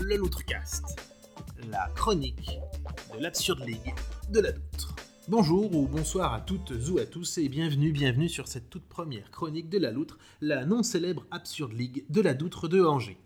le Loutrecast, la chronique de l'Absurde League de la Loutre. Bonjour ou bonsoir à toutes ou à tous et bienvenue, bienvenue sur cette toute première chronique de la Loutre, la non célèbre Absurde League de la Doutre de Angers.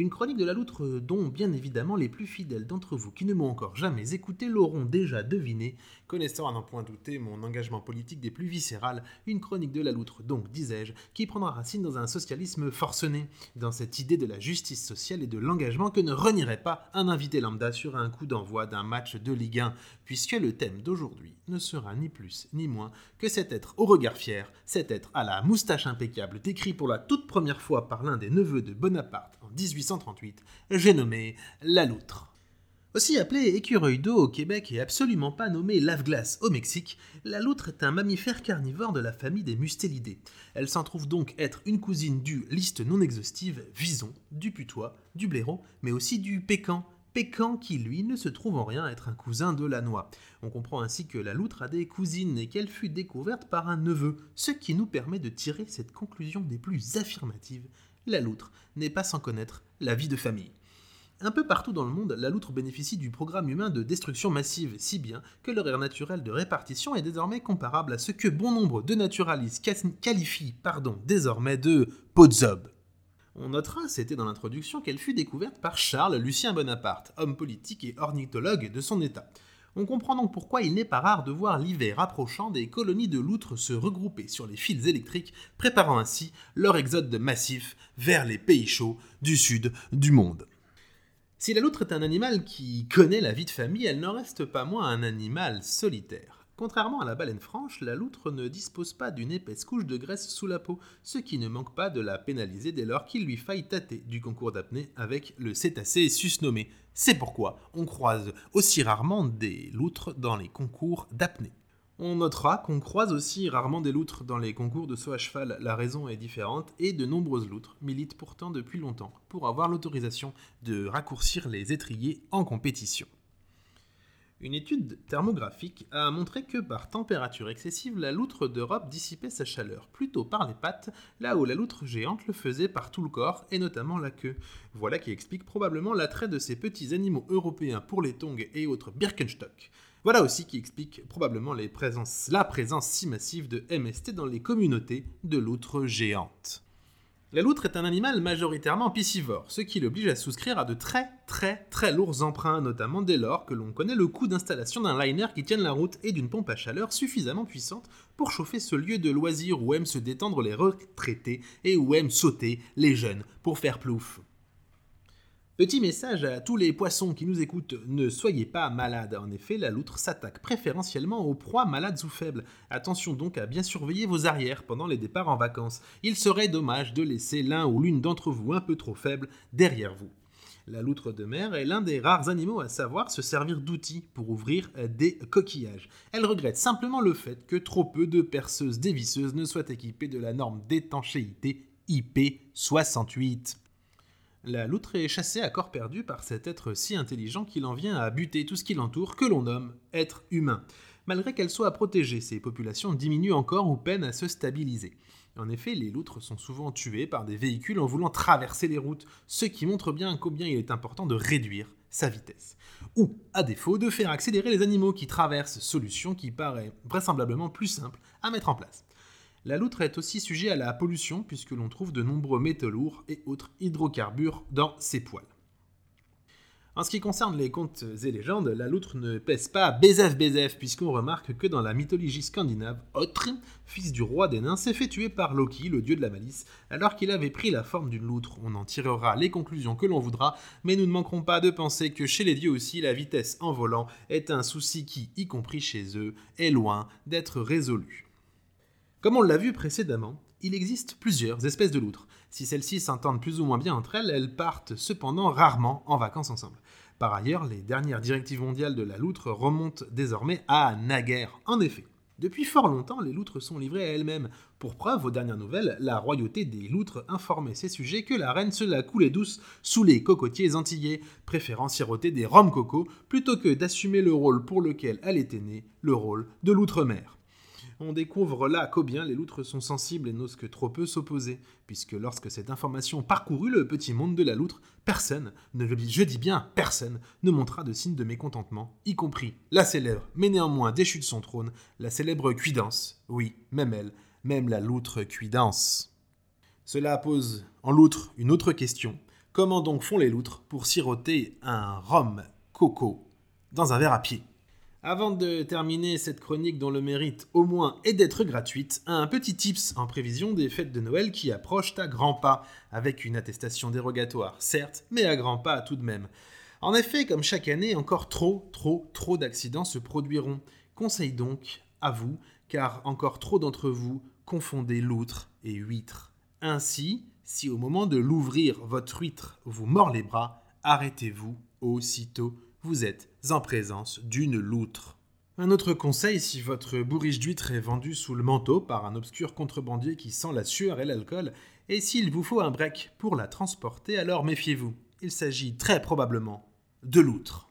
Une chronique de la loutre dont bien évidemment les plus fidèles d'entre vous qui ne m'ont encore jamais écouté l'auront déjà deviné, connaissant à n'en point douter mon engagement politique des plus viscérales, une chronique de la loutre donc, disais-je, qui prendra racine dans un socialisme forcené, dans cette idée de la justice sociale et de l'engagement que ne renierait pas un invité lambda sur un coup d'envoi d'un match de Ligue 1, puisque le thème d'aujourd'hui ne sera ni plus ni moins que cet être au regard fier, cet être à la moustache impeccable décrit pour la toute première fois par l'un des neveux de Bonaparte 1838, j'ai nommé la loutre. Aussi appelée écureuil d'eau au Québec et absolument pas nommée lave-glace au Mexique, la loutre est un mammifère carnivore de la famille des mustélidés. Elle s'en trouve donc être une cousine du liste non exhaustive vison, du putois, du blaireau, mais aussi du pécan, Pécan qui, lui, ne se trouve en rien être un cousin de la noix. On comprend ainsi que la loutre a des cousines et qu'elle fut découverte par un neveu, ce qui nous permet de tirer cette conclusion des plus affirmatives. La loutre n'est pas sans connaître la vie de famille. Un peu partout dans le monde, la loutre bénéficie du programme humain de destruction massive, si bien que leur aire naturelle de répartition est désormais comparable à ce que bon nombre de naturalistes qualifient pardon, désormais de podzob. On notera, c'était dans l'introduction, qu'elle fut découverte par Charles Lucien Bonaparte, homme politique et ornithologue de son état. On comprend donc pourquoi il n'est pas rare de voir l'hiver approchant des colonies de loutres se regrouper sur les fils électriques, préparant ainsi leur exode massif vers les pays chauds du sud du monde. Si la loutre est un animal qui connaît la vie de famille, elle n'en reste pas moins un animal solitaire. Contrairement à la baleine franche, la loutre ne dispose pas d'une épaisse couche de graisse sous la peau, ce qui ne manque pas de la pénaliser dès lors qu'il lui faille tâter du concours d'apnée avec le cétacé susnommé. C'est pourquoi on croise aussi rarement des loutres dans les concours d'apnée. On notera qu'on croise aussi rarement des loutres dans les concours de saut à cheval, la raison est différente, et de nombreuses loutres militent pourtant depuis longtemps pour avoir l'autorisation de raccourcir les étriers en compétition. Une étude thermographique a montré que par température excessive, la loutre d'Europe dissipait sa chaleur plutôt par les pattes, là où la loutre géante le faisait par tout le corps et notamment la queue. Voilà qui explique probablement l'attrait de ces petits animaux européens pour les tongs et autres Birkenstock. Voilà aussi qui explique probablement la présence si massive de MST dans les communautés de loutres géantes. La loutre est un animal majoritairement piscivore, ce qui l'oblige à souscrire à de très très très lourds emprunts, notamment dès lors que l'on connaît le coût d'installation d'un liner qui tienne la route et d'une pompe à chaleur suffisamment puissante pour chauffer ce lieu de loisir où aiment se détendre les retraités et où aiment sauter les jeunes pour faire plouf. Petit message à tous les poissons qui nous écoutent, ne soyez pas malades. En effet, la loutre s'attaque préférentiellement aux proies malades ou faibles. Attention donc à bien surveiller vos arrières pendant les départs en vacances. Il serait dommage de laisser l'un ou l'une d'entre vous un peu trop faible derrière vous. La loutre de mer est l'un des rares animaux à savoir se servir d'outils pour ouvrir des coquillages. Elle regrette simplement le fait que trop peu de perceuses dévisseuses ne soient équipées de la norme d'étanchéité IP68. La loutre est chassée à corps perdu par cet être si intelligent qu'il en vient à buter tout ce qui l'entoure, que l'on nomme être humain. Malgré qu'elle soit protégée, ces populations diminuent encore ou peinent à se stabiliser. En effet, les loutres sont souvent tuées par des véhicules en voulant traverser les routes, ce qui montre bien combien il est important de réduire sa vitesse. Ou, à défaut, de faire accélérer les animaux qui traversent, solution qui paraît vraisemblablement plus simple à mettre en place. La loutre est aussi sujet à la pollution puisque l'on trouve de nombreux métaux lourds et autres hydrocarbures dans ses poils. En ce qui concerne les contes et légendes, la loutre ne pèse pas Bézef Bézef, puisqu'on remarque que dans la mythologie scandinave, Otre, fils du roi des nains, s'est fait tuer par Loki, le dieu de la malice, alors qu'il avait pris la forme d'une loutre. On en tirera les conclusions que l'on voudra, mais nous ne manquerons pas de penser que chez les dieux aussi, la vitesse en volant est un souci qui, y compris chez eux, est loin d'être résolu. Comme on l'a vu précédemment, il existe plusieurs espèces de loutres. Si celles-ci s'entendent plus ou moins bien entre elles, elles partent cependant rarement en vacances ensemble. Par ailleurs, les dernières directives mondiales de la loutre remontent désormais à naguère. En effet, depuis fort longtemps, les loutres sont livrées à elles-mêmes. Pour preuve, aux dernières nouvelles, la royauté des loutres informait ses sujets que la reine se la coulait douce sous les cocotiers antillais, préférant siroter des rhum coco plutôt que d'assumer le rôle pour lequel elle était née, le rôle de loutre-mère. On découvre là qu'au bien les loutres sont sensibles et n'osent que trop peu s'opposer, puisque lorsque cette information parcourut le petit monde de la loutre, personne, ne, je dis bien personne, ne montra de signe de mécontentement, y compris la célèbre, mais néanmoins déchue de son trône, la célèbre Cuidance, oui, même elle, même la loutre Cuidance. Cela pose en loutre une autre question. Comment donc font les loutres pour siroter un rhum coco dans un verre à pied? Avant de terminer cette chronique dont le mérite au moins est d'être gratuite, un petit tips en prévision des fêtes de Noël qui approchent à grands pas, avec une attestation dérogatoire, certes, mais à grands pas tout de même. En effet, comme chaque année, encore trop, trop, trop d'accidents se produiront. Conseil donc à vous, car encore trop d'entre vous confondez loutre et huître. Ainsi, si au moment de l'ouvrir votre huître vous mord les bras, arrêtez-vous aussitôt vous êtes en présence d'une loutre. Un autre conseil, si votre bourriche d'huître est vendue sous le manteau par un obscur contrebandier qui sent la sueur et l'alcool, et s'il vous faut un break pour la transporter, alors méfiez-vous. Il s'agit très probablement de loutre.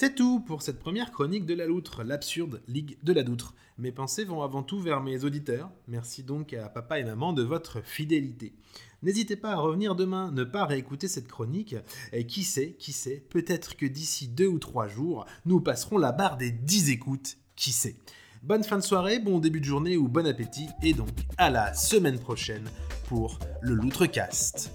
C'est tout pour cette première chronique de la loutre, l'absurde Ligue de la Doutre. Mes pensées vont avant tout vers mes auditeurs. Merci donc à papa et maman de votre fidélité. N'hésitez pas à revenir demain, ne pas réécouter cette chronique. Et qui sait, qui sait, peut-être que d'ici deux ou trois jours, nous passerons la barre des 10 écoutes. Qui sait Bonne fin de soirée, bon début de journée ou bon appétit, et donc à la semaine prochaine pour le Loutrecast.